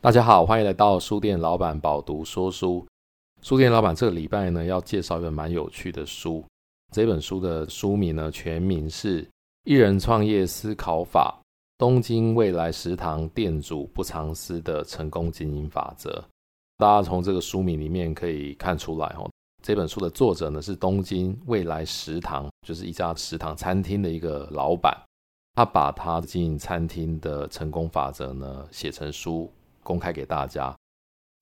大家好，欢迎来到书店老板饱读说书。书店老板这个礼拜呢，要介绍一本蛮有趣的书。这本书的书名呢，全名是《一人创业思考法：东京未来食堂店主不藏私的成功经营法则》。大家从这个书名里面可以看出来哦，这本书的作者呢是东京未来食堂，就是一家食堂餐厅的一个老板。他把他经营餐厅的成功法则呢写成书。公开给大家。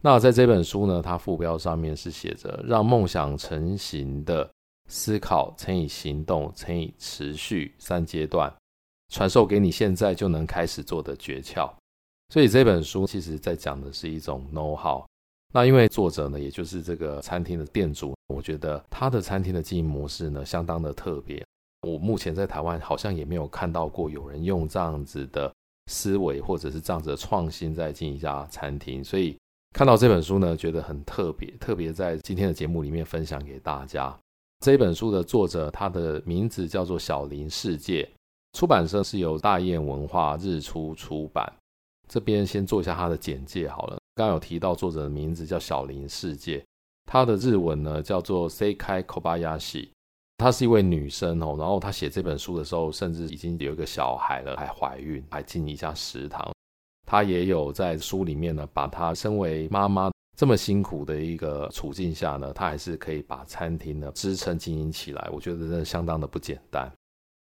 那在这本书呢，它副标上面是写着“让梦想成型的思考乘以行动乘以持续三阶段，传授给你现在就能开始做的诀窍”。所以这本书其实在讲的是一种 know how。那因为作者呢，也就是这个餐厅的店主，我觉得他的餐厅的经营模式呢，相当的特别。我目前在台湾好像也没有看到过有人用这样子的。思维或者是这样子的创新，在进一家餐厅，所以看到这本书呢，觉得很特别，特别在今天的节目里面分享给大家。这本书的作者，他的名字叫做小林世界，出版社是由大雁文化日出出版。这边先做一下他的简介好了。刚刚有提到作者的名字叫小林世界，他的日文呢叫做 C K Kobayashi。她是一位女生哦，然后她写这本书的时候，甚至已经有一个小孩了，还怀孕，还经营一家食堂。她也有在书里面呢，把她身为妈妈这么辛苦的一个处境下呢，她还是可以把餐厅呢支撑经营起来。我觉得真的相当的不简单。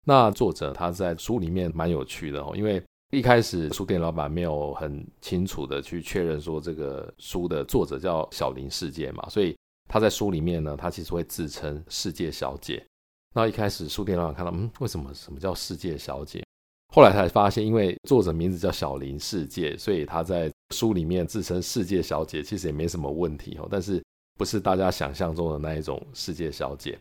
那作者他在书里面蛮有趣的哦，因为一开始书店老板没有很清楚的去确认说这个书的作者叫小林世界嘛，所以。他在书里面呢，他其实会自称世界小姐。那一开始书店老板看到，嗯，为什么什么叫世界小姐？后来才发现，因为作者名字叫小林世界，所以他在书里面自称世界小姐，其实也没什么问题哦。但是不是大家想象中的那一种世界小姐？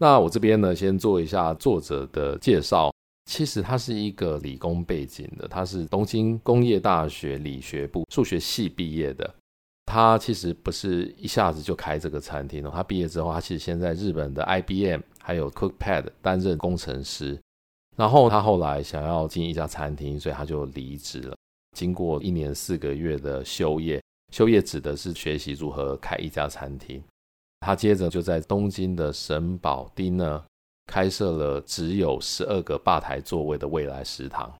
那我这边呢，先做一下作者的介绍。其实他是一个理工背景的，他是东京工业大学理学部数学系毕业的。他其实不是一下子就开这个餐厅哦。他毕业之后，他其实先在日本的 IBM 还有 Cookpad 担任工程师。然后他后来想要经营一家餐厅，所以他就离职了。经过一年四个月的修业，修业指的是学习如何开一家餐厅。他接着就在东京的神保町呢，开设了只有十二个吧台座位的未来食堂。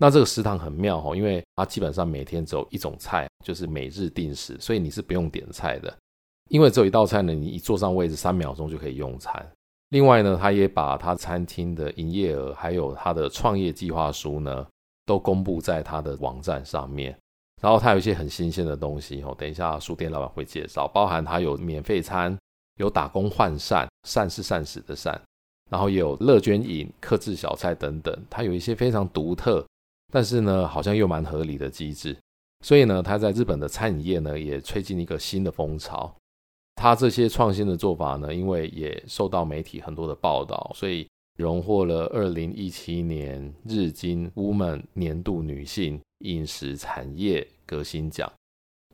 那这个食堂很妙哦，因为它基本上每天只有一种菜，就是每日定时，所以你是不用点菜的。因为只有一道菜呢，你一坐上位置，三秒钟就可以用餐。另外呢，他也把他餐厅的营业额还有他的创业计划书呢，都公布在他的网站上面。然后他有一些很新鲜的东西哦，等一下书店老板会介绍，包含他有免费餐，有打工换膳，膳是膳食的膳，然后也有乐捐饮、客制小菜等等，他有一些非常独特。但是呢，好像又蛮合理的机制，所以呢，他在日本的餐饮业呢也吹进一个新的风潮。他这些创新的做法呢，因为也受到媒体很多的报道，所以荣获了二零一七年日经 Woman 年度女性饮食产业革新奖。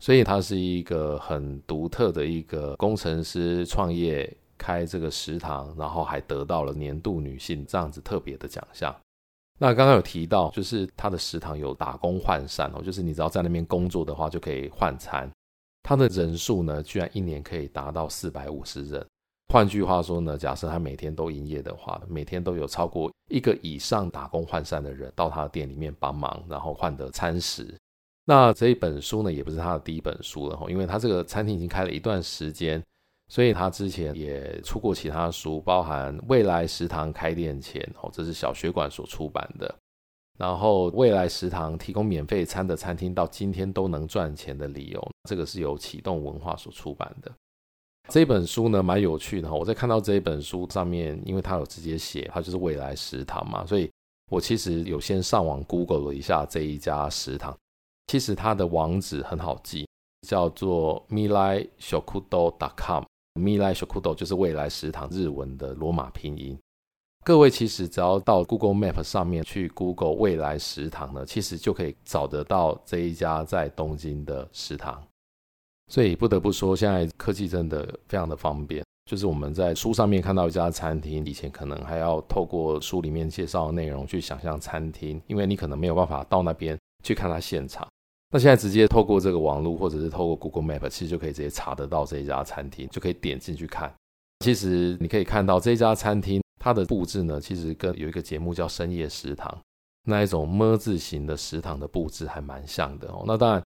所以他是一个很独特的一个工程师创业开这个食堂，然后还得到了年度女性这样子特别的奖项。那刚刚有提到，就是他的食堂有打工换膳哦，就是你只要在那边工作的话，就可以换餐。他的人数呢，居然一年可以达到四百五十人。换句话说呢，假设他每天都营业的话，每天都有超过一个以上打工换膳的人到他的店里面帮忙，然后换得餐食。那这一本书呢，也不是他的第一本书了，因为他这个餐厅已经开了一段时间。所以他之前也出过其他书，包含《未来食堂开店前》哦，这是小学馆所出版的。然后《未来食堂提供免费餐的餐厅到今天都能赚钱的理由》，这个是由启动文化所出版的。这本书呢，蛮有趣的。我在看到这一本书上面，因为他有直接写，它就是未来食堂嘛，所以我其实有先上网 Google 了一下这一家食堂。其实它的网址很好记，叫做 milai-shokudo.com。未来食堂就是未来食堂日文的罗马拼音。各位其实只要到 Google Map 上面去 Google 未来食堂呢，其实就可以找得到这一家在东京的食堂。所以不得不说，现在科技真的非常的方便。就是我们在书上面看到一家餐厅，以前可能还要透过书里面介绍的内容去想象餐厅，因为你可能没有办法到那边去看它现场。那现在直接透过这个网络或者是透过 Google Map，其实就可以直接查得到这一家餐厅，就可以点进去看。其实你可以看到这一家餐厅它的布置呢，其实跟有一个节目叫《深夜食堂》那一种 ㄇ 字形的食堂的布置还蛮像的哦。那当然，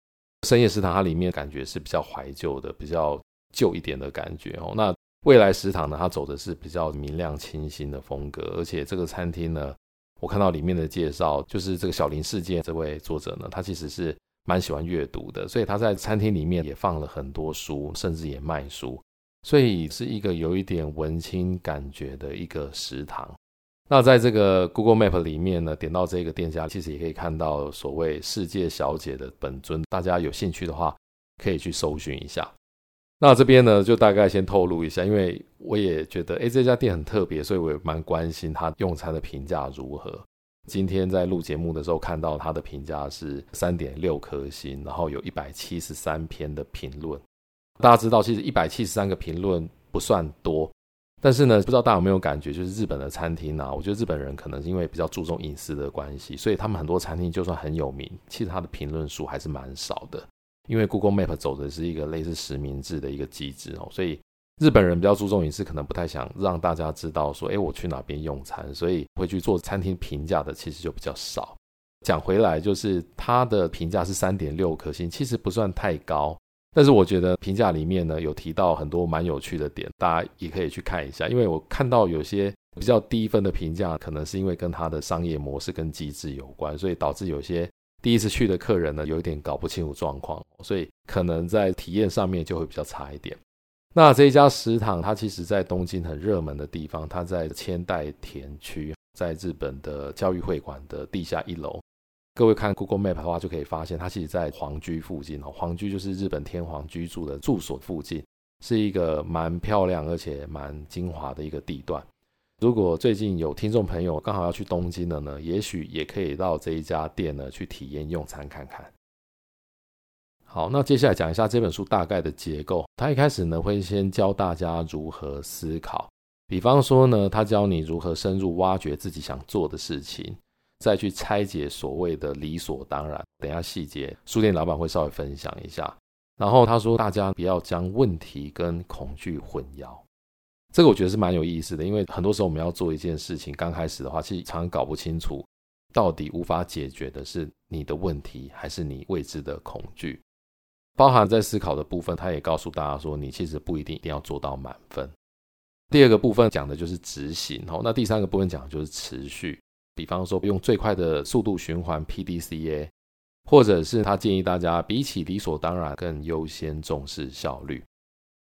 深夜食堂它里面感觉是比较怀旧的，比较旧一点的感觉哦。那未来食堂呢，它走的是比较明亮清新的风格，而且这个餐厅呢，我看到里面的介绍，就是这个小林世界这位作者呢，他其实是。蛮喜欢阅读的，所以他在餐厅里面也放了很多书，甚至也卖书，所以是一个有一点文青感觉的一个食堂。那在这个 Google Map 里面呢，点到这个店家，其实也可以看到所谓“世界小姐”的本尊。大家有兴趣的话，可以去搜寻一下。那这边呢，就大概先透露一下，因为我也觉得，哎，这家店很特别，所以我也蛮关心他用餐的评价如何。今天在录节目的时候，看到他的评价是三点六颗星，然后有一百七十三篇的评论。大家知道，其实一百七十三个评论不算多，但是呢，不知道大家有没有感觉，就是日本的餐厅啊，我觉得日本人可能因为比较注重隐私的关系，所以他们很多餐厅就算很有名，其实他的评论数还是蛮少的。因为 Google Map 走的是一个类似实名制的一个机制哦，所以。日本人比较注重隐私，可能不太想让大家知道说，哎，我去哪边用餐，所以会去做餐厅评价的其实就比较少。讲回来，就是他的评价是三点六颗星，其实不算太高，但是我觉得评价里面呢有提到很多蛮有趣的点，大家也可以去看一下。因为我看到有些比较低分的评价，可能是因为跟他的商业模式跟机制有关，所以导致有些第一次去的客人呢有一点搞不清楚状况，所以可能在体验上面就会比较差一点。那这一家食堂，它其实在东京很热门的地方，它在千代田区，在日本的教育会馆的地下一楼。各位看 Google Map 的话，就可以发现它其实在皇居附近哦。皇居就是日本天皇居住的住所附近，是一个蛮漂亮而且蛮精华的一个地段。如果最近有听众朋友刚好要去东京的呢，也许也可以到这一家店呢去体验用餐看看。好，那接下来讲一下这本书大概的结构。他一开始呢会先教大家如何思考，比方说呢，他教你如何深入挖掘自己想做的事情，再去拆解所谓的理所当然。等下细节，书店老板会稍微分享一下。然后他说，大家不要将问题跟恐惧混淆。这个我觉得是蛮有意思的，因为很多时候我们要做一件事情，刚开始的话，其实常常搞不清楚到底无法解决的是你的问题，还是你未知的恐惧。包含在思考的部分，他也告诉大家说，你其实不一定一定要做到满分。第二个部分讲的就是执行，哦，那第三个部分讲的就是持续。比方说，用最快的速度循环 PDCA，或者是他建议大家比起理所当然更优先重视效率。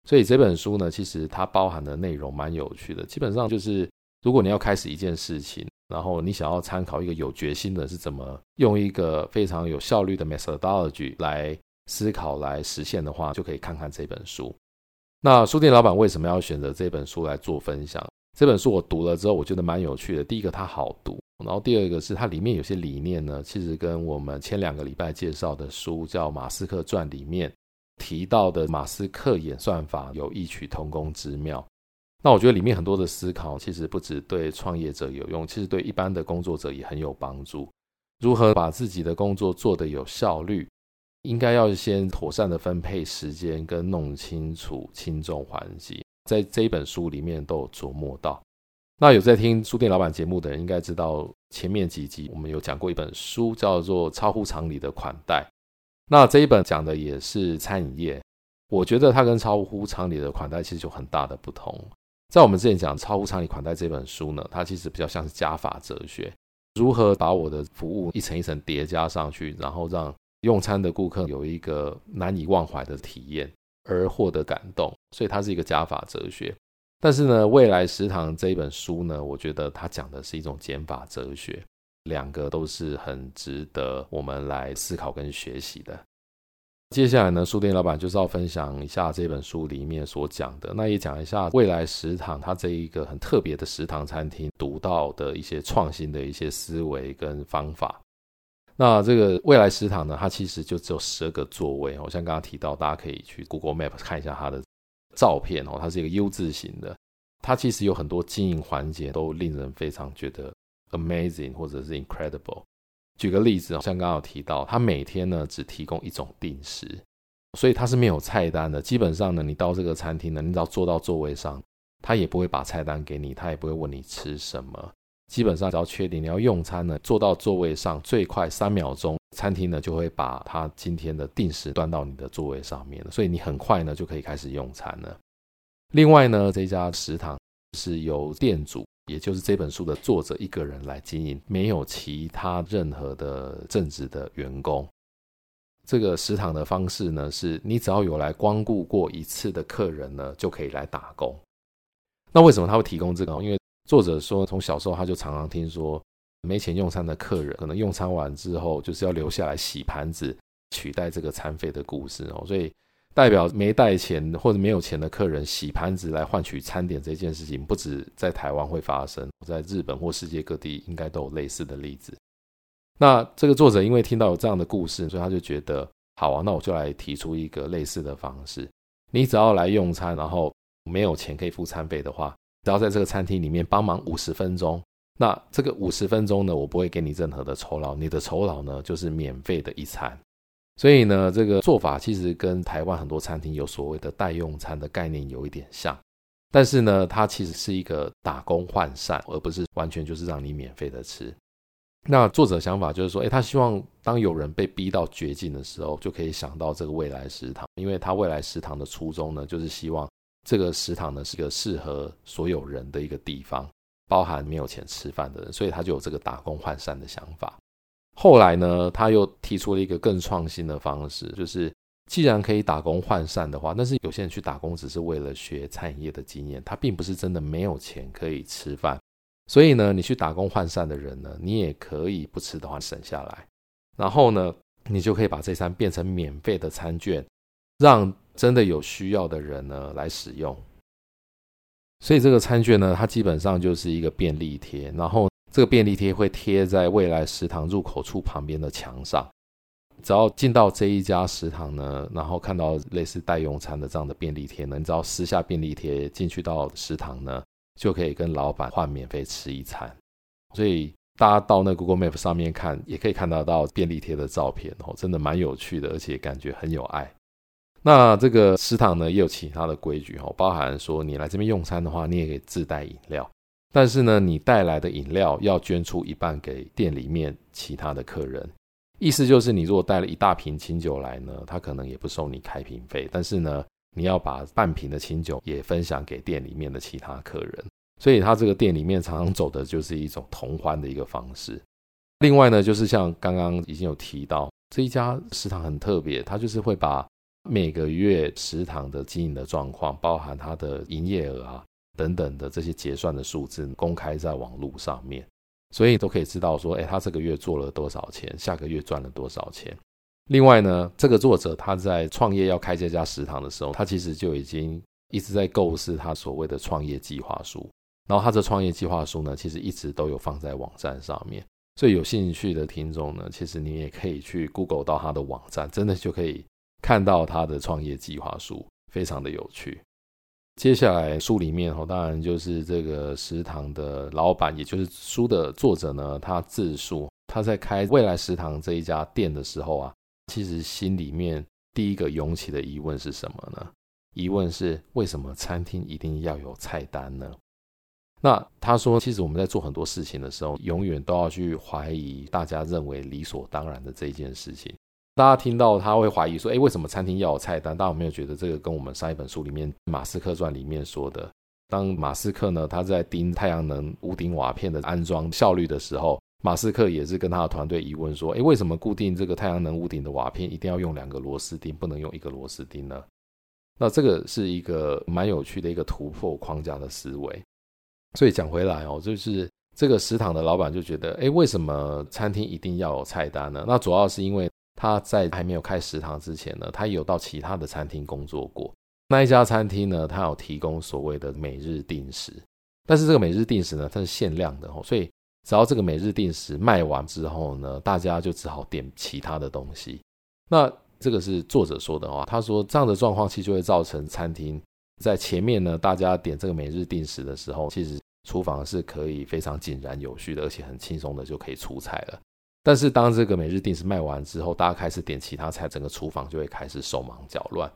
所以这本书呢，其实它包含的内容蛮有趣的。基本上就是，如果你要开始一件事情，然后你想要参考一个有决心的是怎么用一个非常有效率的 methodology 来。思考来实现的话，就可以看看这本书。那书店老板为什么要选择这本书来做分享？这本书我读了之后，我觉得蛮有趣的。第一个，它好读；然后第二个是它里面有些理念呢，其实跟我们前两个礼拜介绍的书叫《马斯克传》里面提到的马斯克演算法有异曲同工之妙。那我觉得里面很多的思考，其实不只对创业者有用，其实对一般的工作者也很有帮助。如何把自己的工作做得有效率？应该要先妥善的分配时间，跟弄清楚轻重缓急，在这一本书里面都有琢磨到。那有在听书店老板节目的人，应该知道前面几集我们有讲过一本书，叫做《超乎常理的款待》。那这一本讲的也是餐饮业，我觉得它跟《超乎常理的款待》其实有很大的不同。在我们之前讲《超乎常理款待》这本书呢，它其实比较像是加法哲学，如何把我的服务一层一层叠加上去，然后让用餐的顾客有一个难以忘怀的体验而获得感动，所以它是一个加法哲学。但是呢，未来食堂这一本书呢，我觉得它讲的是一种减法哲学，两个都是很值得我们来思考跟学习的。接下来呢，书店老板就是要分享一下这本书里面所讲的，那也讲一下未来食堂它这一个很特别的食堂餐厅独到的一些创新的一些思维跟方法。那这个未来食堂呢，它其实就只有十二个座位哦。像刚刚提到，大家可以去 Google Map 看一下它的照片哦。它是一个 U 字型的，它其实有很多经营环节都令人非常觉得 amazing 或者是 incredible。举个例子，像刚刚有提到，它每天呢只提供一种定食，所以它是没有菜单的。基本上呢，你到这个餐厅呢，你只要坐到座位上，他也不会把菜单给你，他也不会问你吃什么。基本上只要确定你要用餐呢，坐到座位上，最快三秒钟，餐厅呢就会把他今天的定时端到你的座位上面了，所以你很快呢就可以开始用餐了。另外呢，这家食堂是由店主，也就是这本书的作者一个人来经营，没有其他任何的正职的员工。这个食堂的方式呢，是你只要有来光顾过一次的客人呢，就可以来打工。那为什么他会提供这个？因为作者说，从小时候他就常常听说，没钱用餐的客人，可能用餐完之后就是要留下来洗盘子，取代这个餐费的故事哦。所以代表没带钱或者没有钱的客人洗盘子来换取餐点这件事情，不止在台湾会发生，在日本或世界各地应该都有类似的例子。那这个作者因为听到有这样的故事，所以他就觉得好啊，那我就来提出一个类似的方式。你只要来用餐，然后没有钱可以付餐费的话。只要在这个餐厅里面帮忙五十分钟，那这个五十分钟呢，我不会给你任何的酬劳，你的酬劳呢就是免费的一餐。所以呢，这个做法其实跟台湾很多餐厅有所谓的代用餐的概念有一点像，但是呢，它其实是一个打工换膳，而不是完全就是让你免费的吃。那作者想法就是说，诶，他希望当有人被逼到绝境的时候，就可以想到这个未来食堂，因为他未来食堂的初衷呢，就是希望。这个食堂呢，是个适合所有人的一个地方，包含没有钱吃饭的人，所以他就有这个打工换膳的想法。后来呢，他又提出了一个更创新的方式，就是既然可以打工换膳的话，但是有些人去打工只是为了学餐饮业的经验，他并不是真的没有钱可以吃饭。所以呢，你去打工换膳的人呢，你也可以不吃的话省下来，然后呢，你就可以把这餐变成免费的餐券，让。真的有需要的人呢来使用，所以这个餐券呢，它基本上就是一个便利贴，然后这个便利贴会贴在未来食堂入口处旁边的墙上。只要进到这一家食堂呢，然后看到类似代用餐的这样的便利贴呢，你只要撕下便利贴进去到食堂呢，就可以跟老板换免费吃一餐。所以大家到那 Google Map 上面看，也可以看得到便利贴的照片哦，真的蛮有趣的，而且感觉很有爱。那这个食堂呢，也有其他的规矩哈，包含说你来这边用餐的话，你也可以自带饮料，但是呢，你带来的饮料要捐出一半给店里面其他的客人。意思就是，你如果带了一大瓶清酒来呢，他可能也不收你开瓶费，但是呢，你要把半瓶的清酒也分享给店里面的其他客人。所以他这个店里面常常走的就是一种同欢的一个方式。另外呢，就是像刚刚已经有提到，这一家食堂很特别，他就是会把每个月食堂的经营的状况，包含它的营业额啊等等的这些结算的数字，公开在网络上面，所以都可以知道说，哎，他这个月做了多少钱，下个月赚了多少钱。另外呢，这个作者他在创业要开这家食堂的时候，他其实就已经一直在构思他所谓的创业计划书。然后他这创业计划书呢，其实一直都有放在网站上面，所以有兴趣的听众呢，其实你也可以去 Google 到他的网站，真的就可以。看到他的创业计划书，非常的有趣。接下来书里面哦，当然就是这个食堂的老板，也就是书的作者呢，他自述他在开未来食堂这一家店的时候啊，其实心里面第一个涌起的疑问是什么呢？疑问是为什么餐厅一定要有菜单呢？那他说，其实我们在做很多事情的时候，永远都要去怀疑大家认为理所当然的这件事情。大家听到他会怀疑说：“诶，为什么餐厅要有菜单？”大家有没有觉得这个跟我们上一本书里面《马斯克传》里面说的，当马斯克呢他在盯太阳能屋顶瓦片的安装效率的时候，马斯克也是跟他的团队疑问说：“诶，为什么固定这个太阳能屋顶的瓦片一定要用两个螺丝钉，不能用一个螺丝钉呢？”那这个是一个蛮有趣的一个突破框架的思维。所以讲回来哦，就是这个食堂的老板就觉得：“诶，为什么餐厅一定要有菜单呢？”那主要是因为。他在还没有开食堂之前呢，他有到其他的餐厅工作过。那一家餐厅呢，他有提供所谓的每日定时，但是这个每日定时呢，它是限量的哦，所以只要这个每日定时卖完之后呢，大家就只好点其他的东西。那这个是作者说的话，他说这样的状况其实就会造成餐厅在前面呢，大家点这个每日定时的时候，其实厨房是可以非常井然有序的，而且很轻松的就可以出菜了。但是当这个每日定时卖完之后，大家开始点其他菜，整个厨房就会开始手忙脚乱。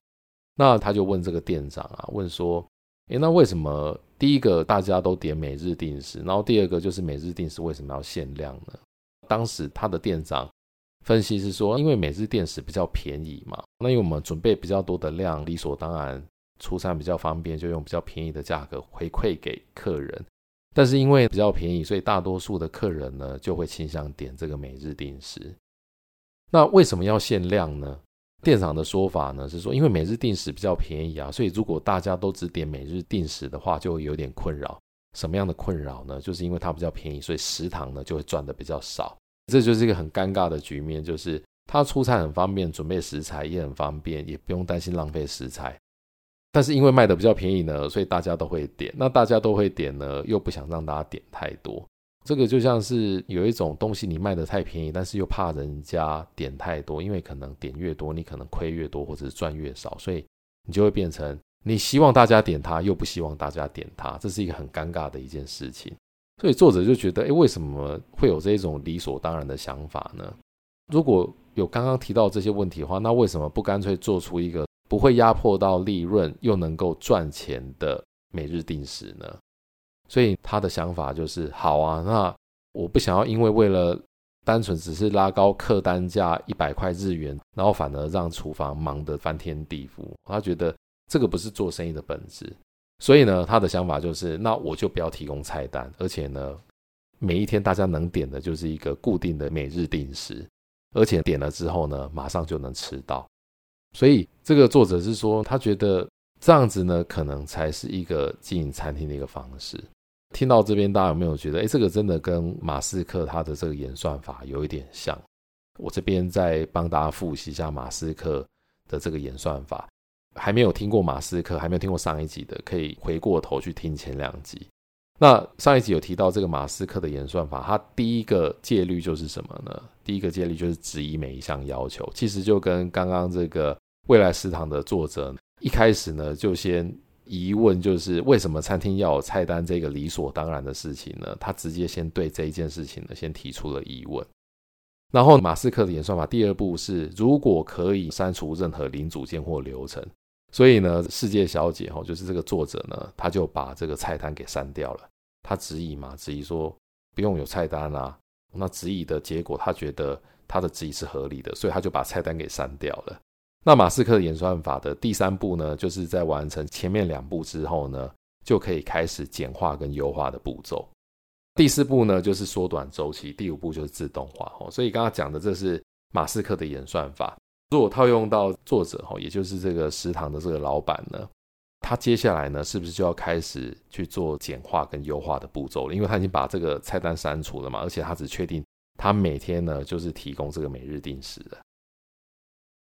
那他就问这个店长啊，问说：“诶，那为什么第一个大家都点每日定时，然后第二个就是每日定时为什么要限量呢？”当时他的店长分析是说，因为每日定时比较便宜嘛，那因为我们准备比较多的量，理所当然出餐比较方便，就用比较便宜的价格回馈给客人。但是因为比较便宜，所以大多数的客人呢就会倾向点这个每日定时。那为什么要限量呢？店长的说法呢是说，因为每日定时比较便宜啊，所以如果大家都只点每日定时的话，就会有点困扰。什么样的困扰呢？就是因为它比较便宜，所以食堂呢就会赚的比较少。这就是一个很尴尬的局面，就是它出菜很方便，准备食材也很方便，也不用担心浪费食材。但是因为卖的比较便宜呢，所以大家都会点。那大家都会点呢，又不想让大家点太多。这个就像是有一种东西你卖的太便宜，但是又怕人家点太多，因为可能点越多，你可能亏越多，或者是赚越少，所以你就会变成你希望大家点它，又不希望大家点它，这是一个很尴尬的一件事情。所以作者就觉得，诶，为什么会有这种理所当然的想法呢？如果有刚刚提到这些问题的话，那为什么不干脆做出一个？不会压迫到利润又能够赚钱的每日定时呢？所以他的想法就是：好啊，那我不想要因为为了单纯只是拉高客单价一百块日元，然后反而让厨房忙得翻天地覆。他觉得这个不是做生意的本质。所以呢，他的想法就是：那我就不要提供菜单，而且呢，每一天大家能点的就是一个固定的每日定时，而且点了之后呢，马上就能吃到。所以，这个作者是说，他觉得这样子呢，可能才是一个经营餐厅的一个方式。听到这边，大家有没有觉得，哎，这个真的跟马斯克他的这个演算法有一点像？我这边再帮大家复习一下马斯克的这个演算法。还没有听过马斯克，还没有听过上一集的，可以回过头去听前两集。那上一集有提到这个马斯克的演算法，它第一个戒律就是什么呢？第一个戒律就是质疑每一项要求。其实就跟刚刚这个。未来食堂的作者一开始呢，就先疑问，就是为什么餐厅要有菜单这个理所当然的事情呢？他直接先对这一件事情呢，先提出了疑问。然后马斯克的演算法第二步是，如果可以删除任何零组件或流程。所以呢，世界小姐哈，就是这个作者呢，他就把这个菜单给删掉了。他质疑嘛，质疑说不用有菜单啊。那质疑的结果，他觉得他的质疑是合理的，所以他就把菜单给删掉了。那马斯克演算法的第三步呢，就是在完成前面两步之后呢，就可以开始简化跟优化的步骤。第四步呢，就是缩短周期；第五步就是自动化。哦，所以刚刚讲的这是马斯克的演算法。如果套用到作者，哈，也就是这个食堂的这个老板呢，他接下来呢，是不是就要开始去做简化跟优化的步骤了？因为他已经把这个菜单删除了嘛，而且他只确定他每天呢，就是提供这个每日定时的。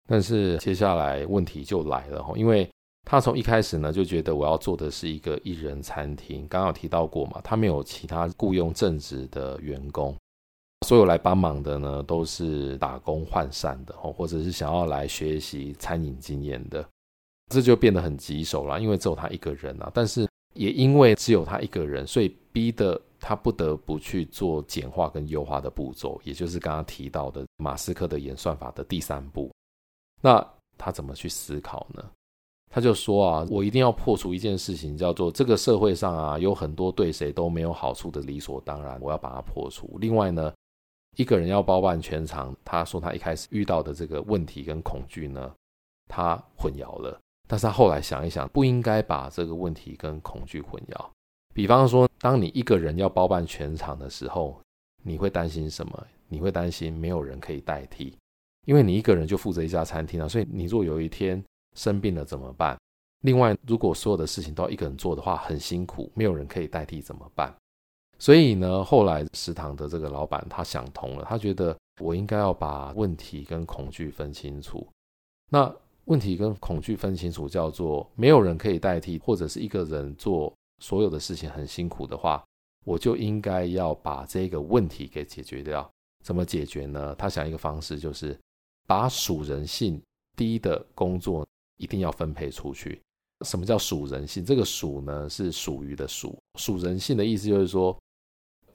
但是接下来问题就来了哈，因为他从一开始呢就觉得我要做的是一个一人餐厅，刚刚有提到过嘛，他没有其他雇佣正职的员工，所有来帮忙的呢都是打工换散的或者是想要来学习餐饮经验的，这就变得很棘手了，因为只有他一个人啊，但是也因为只有他一个人，所以逼得他不得不去做简化跟优化的步骤，也就是刚刚提到的马斯克的演算法的第三步。那他怎么去思考呢？他就说啊，我一定要破除一件事情，叫做这个社会上啊有很多对谁都没有好处的理所当然，我要把它破除。另外呢，一个人要包办全场，他说他一开始遇到的这个问题跟恐惧呢，他混淆了。但是他后来想一想，不应该把这个问题跟恐惧混淆。比方说，当你一个人要包办全场的时候，你会担心什么？你会担心没有人可以代替。因为你一个人就负责一家餐厅啊，所以你如果有一天生病了怎么办？另外，如果所有的事情都要一个人做的话，很辛苦，没有人可以代替怎么办？所以呢，后来食堂的这个老板他想通了，他觉得我应该要把问题跟恐惧分清楚。那问题跟恐惧分清楚，叫做没有人可以代替，或者是一个人做所有的事情很辛苦的话，我就应该要把这个问题给解决掉。怎么解决呢？他想一个方式就是。把属人性低的工作一定要分配出去。什么叫属人性？这个属呢是属于的属，属人性的意思就是说，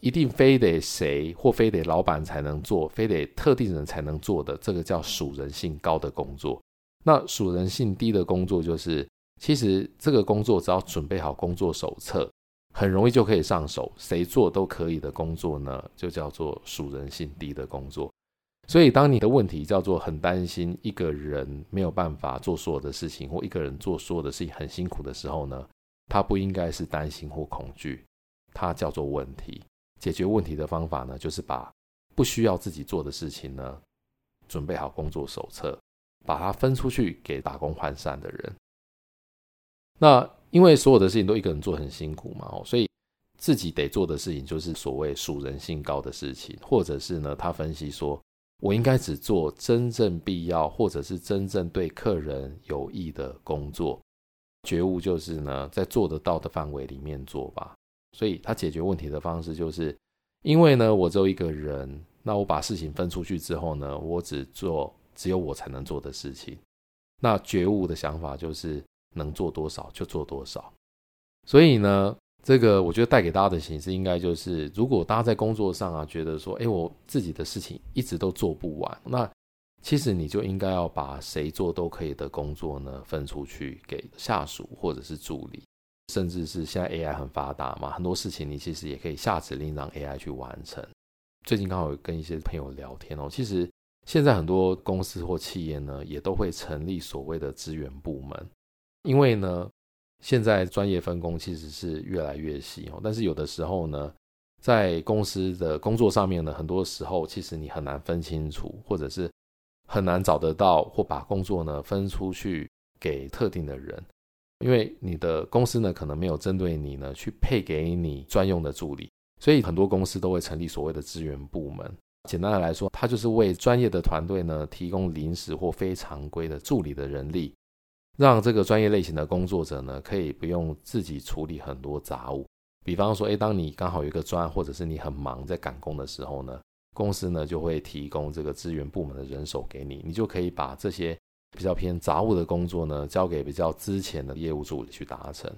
一定非得谁或非得老板才能做，非得特定人才能做的，这个叫属人性高的工作。那属人性低的工作，就是其实这个工作只要准备好工作手册，很容易就可以上手，谁做都可以的工作呢，就叫做属人性低的工作。所以，当你的问题叫做很担心一个人没有办法做所有的事情，或一个人做所有的事情很辛苦的时候呢，他不应该是担心或恐惧，它叫做问题。解决问题的方法呢，就是把不需要自己做的事情呢，准备好工作手册，把它分出去给打工换散的人。那因为所有的事情都一个人做很辛苦嘛，所以自己得做的事情就是所谓属人性高的事情，或者是呢，他分析说。我应该只做真正必要，或者是真正对客人有益的工作。觉悟就是呢，在做得到的范围里面做吧。所以他解决问题的方式就是，因为呢，我只有一个人，那我把事情分出去之后呢，我只做只有我才能做的事情。那觉悟的想法就是，能做多少就做多少。所以呢。这个我觉得带给大家的形式应该就是，如果大家在工作上啊觉得说，哎，我自己的事情一直都做不完，那其实你就应该要把谁做都可以的工作呢分出去给下属或者是助理，甚至是现在 AI 很发达嘛，很多事情你其实也可以下指令让 AI 去完成。最近刚好跟一些朋友聊天哦，其实现在很多公司或企业呢也都会成立所谓的资源部门，因为呢。现在专业分工其实是越来越细哦，但是有的时候呢，在公司的工作上面呢，很多时候其实你很难分清楚，或者是很难找得到或把工作呢分出去给特定的人，因为你的公司呢可能没有针对你呢去配给你专用的助理，所以很多公司都会成立所谓的资源部门。简单的来说，它就是为专业的团队呢提供临时或非常规的助理的人力。让这个专业类型的工作者呢，可以不用自己处理很多杂物。比方说，诶，当你刚好有一个专案，或者是你很忙在赶工的时候呢，公司呢就会提供这个资源部门的人手给你，你就可以把这些比较偏杂物的工作呢，交给比较资浅的业务助理去达成。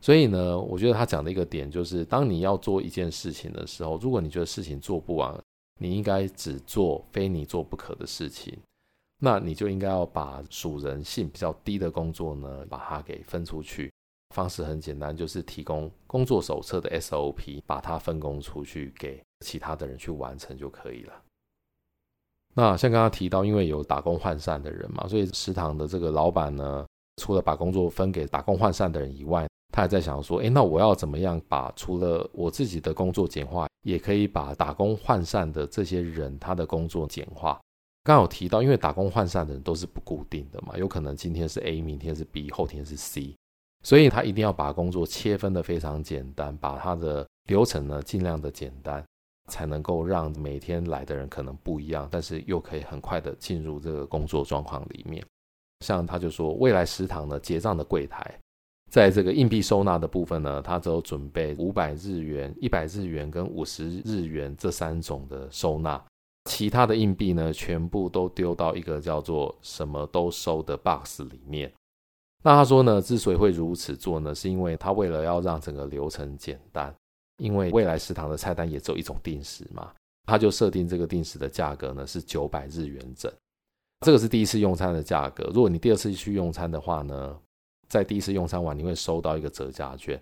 所以呢，我觉得他讲的一个点就是，当你要做一件事情的时候，如果你觉得事情做不完，你应该只做非你做不可的事情。那你就应该要把属人性比较低的工作呢，把它给分出去。方式很简单，就是提供工作手册的 SOP，把它分工出去给其他的人去完成就可以了。那像刚刚提到，因为有打工换散的人嘛，所以食堂的这个老板呢，除了把工作分给打工换散的人以外，他还在想说，诶，那我要怎么样把除了我自己的工作简化，也可以把打工换散的这些人他的工作简化。刚有提到，因为打工换散的人都是不固定的嘛，有可能今天是 A，明天是 B，后天是 C，所以他一定要把工作切分得非常简单，把他的流程呢尽量的简单，才能够让每天来的人可能不一样，但是又可以很快的进入这个工作状况里面。像他就说，未来食堂的结账的柜台，在这个硬币收纳的部分呢，他只有准备五百日元、一百日元跟五十日元这三种的收纳。其他的硬币呢，全部都丢到一个叫做“什么都收”的 box 里面。那他说呢，之所以会如此做呢，是因为他为了要让整个流程简单，因为未来食堂的菜单也只有一种定时嘛，他就设定这个定时的价格呢是九百日元整。这个是第一次用餐的价格。如果你第二次去用餐的话呢，在第一次用餐完你会收到一个折价券，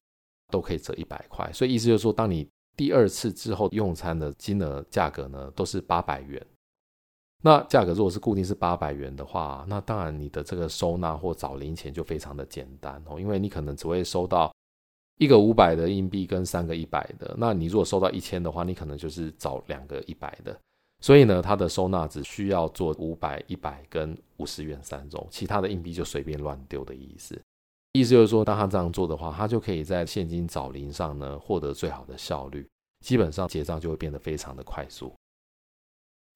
都可以折一百块。所以意思就是说，当你第二次之后用餐的金额价格呢，都是八百元。那价格如果是固定是八百元的话，那当然你的这个收纳或找零钱就非常的简单哦，因为你可能只会收到一个五百的硬币跟三个一百的。那你如果收到一千的话，你可能就是找两个一百的。所以呢，它的收纳只需要做五百、一百跟五十元三种，其他的硬币就随便乱丢的意思。意思就是说，当他这样做的话，他就可以在现金找零上呢获得最好的效率，基本上结账就会变得非常的快速。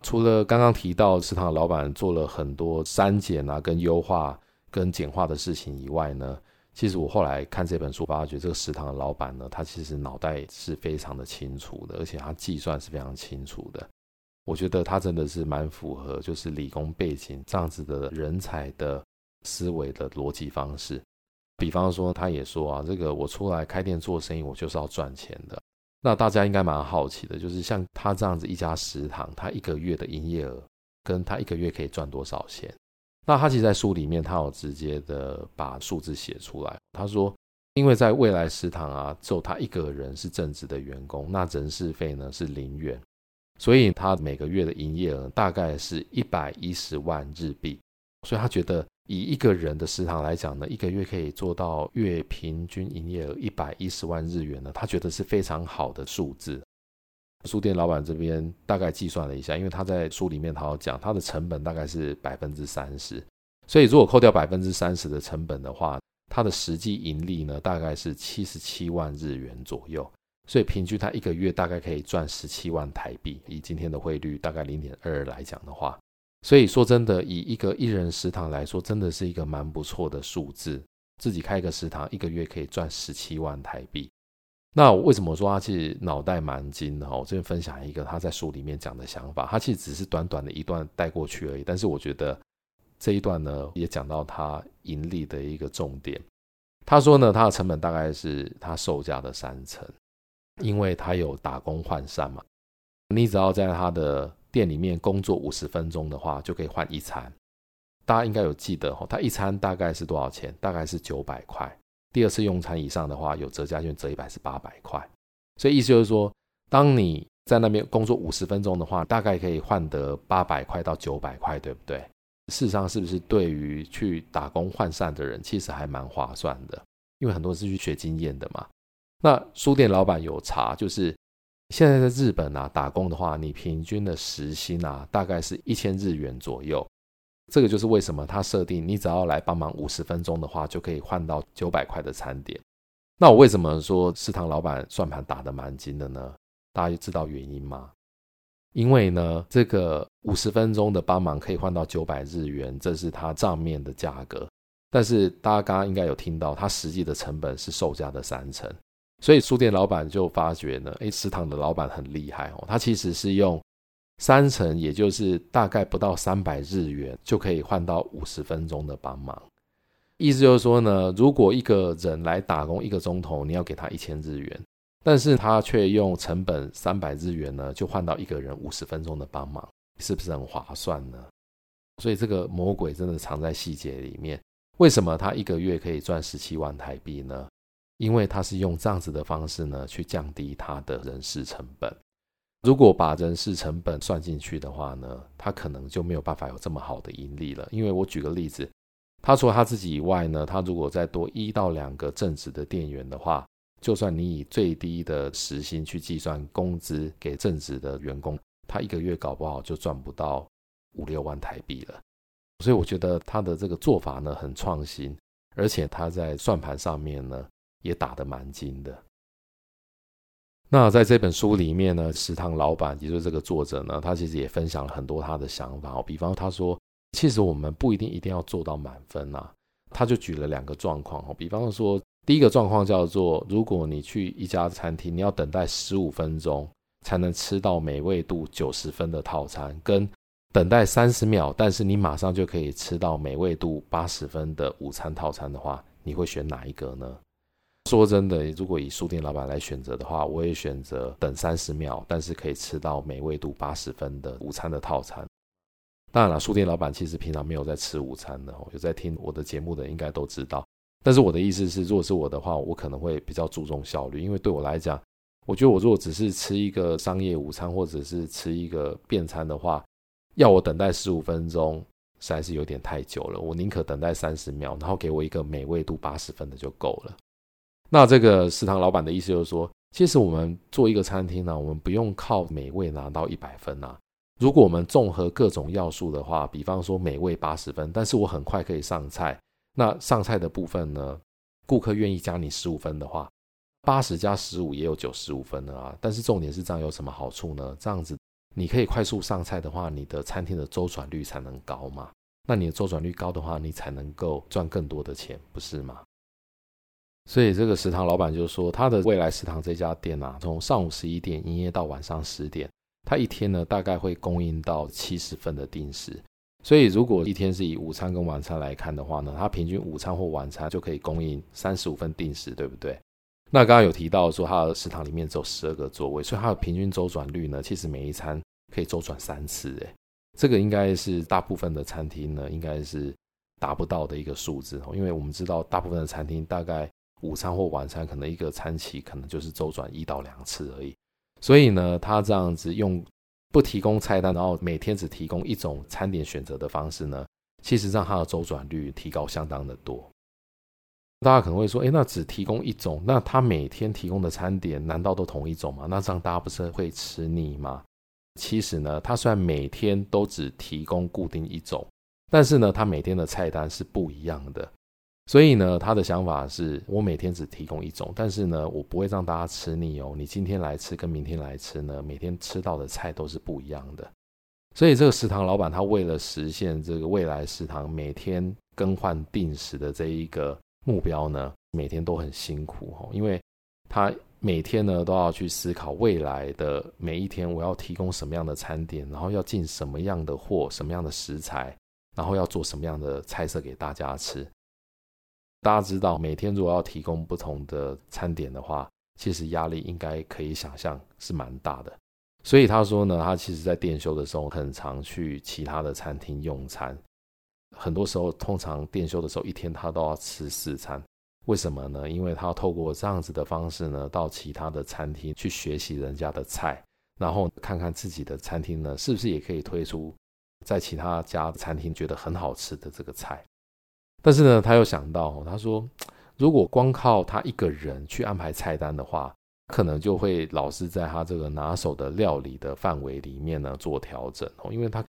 除了刚刚提到食堂的老板做了很多删减啊、跟优化、跟简化的事情以外呢，其实我后来看这本书，发觉得这个食堂的老板呢，他其实脑袋是非常的清楚的，而且他计算是非常清楚的。我觉得他真的是蛮符合就是理工背景这样子的人才的思维的逻辑方式。比方说，他也说啊，这个我出来开店做生意，我就是要赚钱的。那大家应该蛮好奇的，就是像他这样子一家食堂，他一个月的营业额跟他一个月可以赚多少钱？那他其实，在书里面，他有直接的把数字写出来。他说，因为在未来食堂啊，只有他一个人是正职的员工，那人事费呢是零元，所以他每个月的营业额大概是一百一十万日币。所以他觉得，以一个人的食堂来讲呢，一个月可以做到月平均营业额一百一十万日元呢，他觉得是非常好的数字。书店老板这边大概计算了一下，因为他在书里面他要讲，他的成本大概是百分之三十，所以如果扣掉百分之三十的成本的话，他的实际盈利呢大概是七十七万日元左右，所以平均他一个月大概可以赚十七万台币，以今天的汇率大概零点二来讲的话，所以说真的以一个一人食堂来说，真的是一个蛮不错的数字，自己开一个食堂一个月可以赚十七万台币。那为什么说他其实脑袋蛮精的？我这边分享一个他在书里面讲的想法，他其实只是短短的一段带过去而已。但是我觉得这一段呢，也讲到他盈利的一个重点。他说呢，他的成本大概是他售价的三成，因为他有打工换膳嘛。你只要在他的店里面工作五十分钟的话，就可以换一餐。大家应该有记得哦，他一餐大概是多少钱？大概是九百块。第二次用餐以上的话，有折价券折一百是八百块，所以意思就是说，当你在那边工作五十分钟的话，大概可以换得八百块到九百块，对不对？事实上，是不是对于去打工换膳的人，其实还蛮划算的？因为很多是去学经验的嘛。那书店老板有查，就是现在在日本啊打工的话，你平均的时薪啊，大概是一千日元左右。这个就是为什么他设定，你只要来帮忙五十分钟的话，就可以换到九百块的餐点。那我为什么说食堂老板算盘打得蛮精的呢？大家知道原因吗？因为呢，这个五十分钟的帮忙可以换到九百日元，这是他账面的价格。但是大家刚刚应该有听到，他实际的成本是售价的三成。所以书店老板就发觉呢，诶，食堂的老板很厉害哦，他其实是用。三成，也就是大概不到三百日元，就可以换到五十分钟的帮忙。意思就是说呢，如果一个人来打工一个钟头，你要给他一千日元，但是他却用成本三百日元呢，就换到一个人五十分钟的帮忙，是不是很划算呢？所以这个魔鬼真的藏在细节里面。为什么他一个月可以赚十七万台币呢？因为他是用这样子的方式呢，去降低他的人事成本。如果把人事成本算进去的话呢，他可能就没有办法有这么好的盈利了。因为我举个例子，他除了他自己以外呢，他如果再多一到两个正职的店员的话，就算你以最低的时薪去计算工资给正职的员工，他一个月搞不好就赚不到五六万台币了。所以我觉得他的这个做法呢很创新，而且他在算盘上面呢也打得蛮精的。那在这本书里面呢，食堂老板，也就是这个作者呢，他其实也分享了很多他的想法。比方他说，其实我们不一定一定要做到满分呐。他就举了两个状况哦。比方说，第一个状况叫做，如果你去一家餐厅，你要等待十五分钟才能吃到美味度九十分的套餐，跟等待三十秒，但是你马上就可以吃到美味度八十分的午餐套餐的话，你会选哪一个呢？说真的，如果以书店老板来选择的话，我也选择等三十秒，但是可以吃到美味度八十分的午餐的套餐。当然了，书店老板其实平常没有在吃午餐的，有在听我的节目的应该都知道。但是我的意思是，如果是我的话，我可能会比较注重效率，因为对我来讲，我觉得我如果只是吃一个商业午餐或者是吃一个便餐的话，要我等待十五分钟，实在是有点太久了。我宁可等待三十秒，然后给我一个美味度八十分的就够了。那这个食堂老板的意思就是说，其实我们做一个餐厅呢，我们不用靠美味拿到一百分啊。如果我们综合各种要素的话，比方说美味八十分，但是我很快可以上菜，那上菜的部分呢，顾客愿意加你十五分的话，八十加十五也有九十五分了啊。但是重点是这样有什么好处呢？这样子你可以快速上菜的话，你的餐厅的周转率才能高嘛。那你的周转率高的话，你才能够赚更多的钱，不是吗？所以这个食堂老板就说，他的未来食堂这家店啊，从上午十一点营业到晚上十点，他一天呢大概会供应到七十份的定时。所以如果一天是以午餐跟晚餐来看的话呢，他平均午餐或晚餐就可以供应三十五份定时，对不对？那刚刚有提到说，他的食堂里面只有十二个座位，所以他的平均周转率呢，其实每一餐可以周转三次。诶，这个应该是大部分的餐厅呢，应该是达不到的一个数字哦。因为我们知道，大部分的餐厅大概午餐或晚餐可能一个餐期可能就是周转一到两次而已。所以呢，他这样子用不提供菜单，然后每天只提供一种餐点选择的方式呢，其实让他的周转率提高相当的多。大家可能会说，诶，那只提供一种，那他每天提供的餐点难道都同一种吗？那这样大家不是会吃腻吗？其实呢，他虽然每天都只提供固定一种，但是呢，他每天的菜单是不一样的。所以呢，他的想法是我每天只提供一种，但是呢，我不会让大家吃腻哦。你今天来吃跟明天来吃呢，每天吃到的菜都是不一样的。所以这个食堂老板他为了实现这个未来食堂每天更换定时的这一个。目标呢，每天都很辛苦哦，因为他每天呢都要去思考未来的每一天，我要提供什么样的餐点，然后要进什么样的货，什么样的食材，然后要做什么样的菜色给大家吃。大家知道，每天如果要提供不同的餐点的话，其实压力应该可以想象是蛮大的。所以他说呢，他其实在店休的时候，很常去其他的餐厅用餐。很多时候，通常店休的时候，一天他都要吃四餐。为什么呢？因为他要透过这样子的方式呢，到其他的餐厅去学习人家的菜，然后看看自己的餐厅呢，是不是也可以推出在其他家的餐厅觉得很好吃的这个菜。但是呢，他又想到，他说，如果光靠他一个人去安排菜单的话，可能就会老是在他这个拿手的料理的范围里面呢做调整哦，因为他。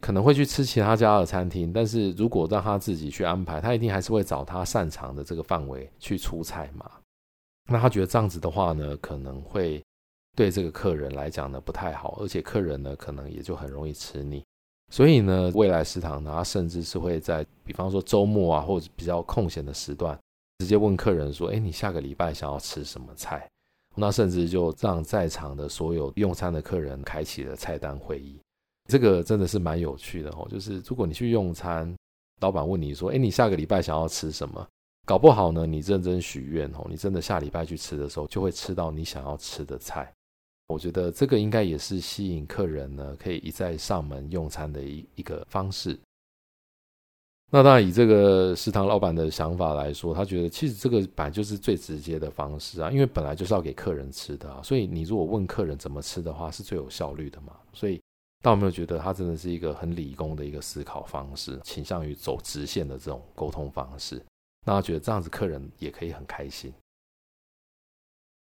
可能会去吃其他家的餐厅，但是如果让他自己去安排，他一定还是会找他擅长的这个范围去出菜嘛。那他觉得这样子的话呢，可能会对这个客人来讲呢不太好，而且客人呢可能也就很容易吃腻。所以呢，未来食堂呢，它甚至是会在比方说周末啊，或者比较空闲的时段，直接问客人说：“哎，你下个礼拜想要吃什么菜？”那甚至就让在场的所有用餐的客人开启了菜单会议。这个真的是蛮有趣的哦，就是如果你去用餐，老板问你说：“哎，你下个礼拜想要吃什么？”搞不好呢，你认真许愿哦，你真的下礼拜去吃的时候，就会吃到你想要吃的菜。我觉得这个应该也是吸引客人呢，可以一再上门用餐的一一个方式。那当然，以这个食堂老板的想法来说，他觉得其实这个本来就是最直接的方式啊，因为本来就是要给客人吃的啊，所以你如果问客人怎么吃的话，是最有效率的嘛，所以。但我没有觉得他真的是一个很理工的一个思考方式，倾向于走直线的这种沟通方式。那他觉得这样子客人也可以很开心。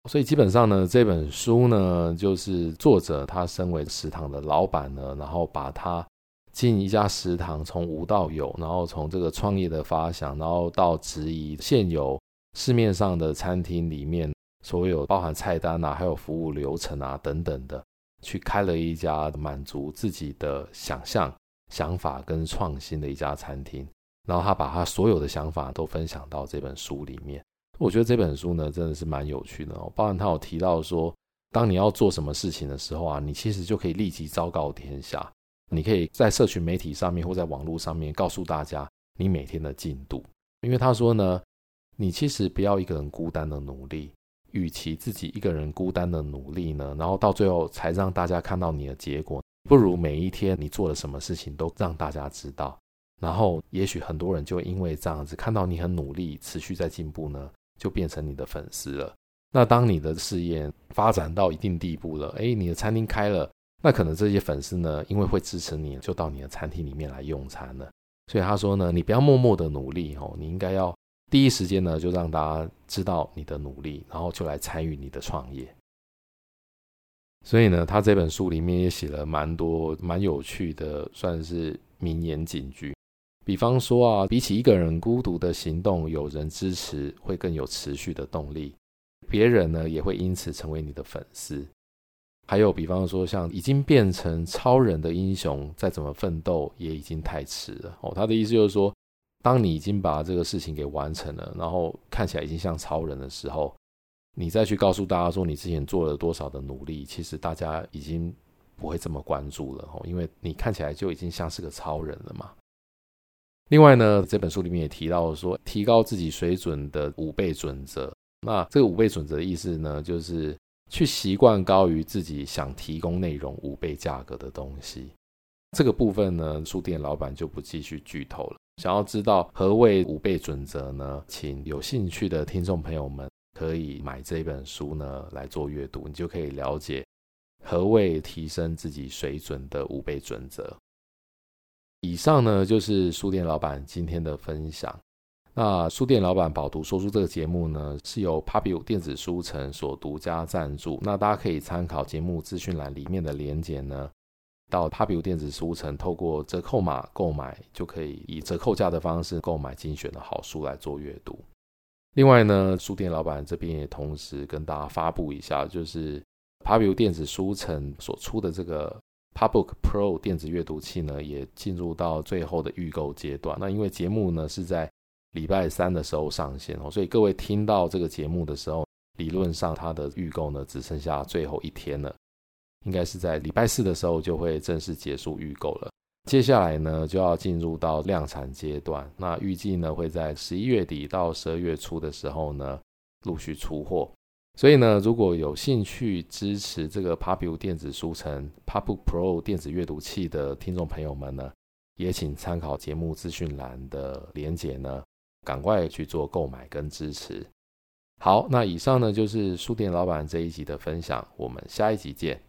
所以基本上呢，这本书呢，就是作者他身为食堂的老板呢，然后把他进一家食堂从无到有，然后从这个创业的发想，然后到质疑现有市面上的餐厅里面所有包含菜单啊，还有服务流程啊等等的。去开了一家满足自己的想象、想法跟创新的一家餐厅，然后他把他所有的想法都分享到这本书里面。我觉得这本书呢，真的是蛮有趣的哦。包含他有提到说，当你要做什么事情的时候啊，你其实就可以立即昭告天下，你可以在社群媒体上面或在网络上面告诉大家你每天的进度。因为他说呢，你其实不要一个人孤单的努力。与其自己一个人孤单的努力呢，然后到最后才让大家看到你的结果，不如每一天你做了什么事情都让大家知道，然后也许很多人就因为这样子看到你很努力，持续在进步呢，就变成你的粉丝了。那当你的事业发展到一定地步了，诶，你的餐厅开了，那可能这些粉丝呢，因为会支持你，就到你的餐厅里面来用餐了。所以他说呢，你不要默默的努力哦，你应该要。第一时间呢，就让大家知道你的努力，然后就来参与你的创业。所以呢，他这本书里面也写了蛮多蛮有趣的，算是名言警句。比方说啊，比起一个人孤独的行动，有人支持会更有持续的动力，别人呢也会因此成为你的粉丝。还有比方说，像已经变成超人的英雄，再怎么奋斗也已经太迟了。哦，他的意思就是说。当你已经把这个事情给完成了，然后看起来已经像超人的时候，你再去告诉大家说你之前做了多少的努力，其实大家已经不会这么关注了哦，因为你看起来就已经像是个超人了嘛。另外呢，这本书里面也提到说，提高自己水准的五倍准则，那这个五倍准则的意思呢，就是去习惯高于自己想提供内容五倍价格的东西。这个部分呢，书店老板就不继续剧透了。想要知道何谓五倍准则呢？请有兴趣的听众朋友们可以买这本书呢来做阅读，你就可以了解何谓提升自己水准的五倍准则。以上呢就是书店老板今天的分享。那书店老板饱读说书这个节目呢，是由 Pubu 电子书城所独家赞助。那大家可以参考节目资讯栏里面的连结呢。到 Pubu 电子书城，透过折扣码购买，就可以以折扣价的方式购买精选的好书来做阅读。另外呢，书店老板这边也同时跟大家发布一下，就是 Pubu 电子书城所出的这个 Pubook Pro 电子阅读器呢，也进入到最后的预购阶段。那因为节目呢是在礼拜三的时候上线哦，所以各位听到这个节目的时候，理论上它的预购呢只剩下最后一天了。应该是在礼拜四的时候就会正式结束预购了。接下来呢，就要进入到量产阶段。那预计呢，会在十一月底到十二月初的时候呢，陆续出货。所以呢，如果有兴趣支持这个 Pubu 电子书城 Pubu Pro 电子阅读器的听众朋友们呢，也请参考节目资讯栏的连结呢，赶快去做购买跟支持。好，那以上呢就是书店老板这一集的分享，我们下一集见。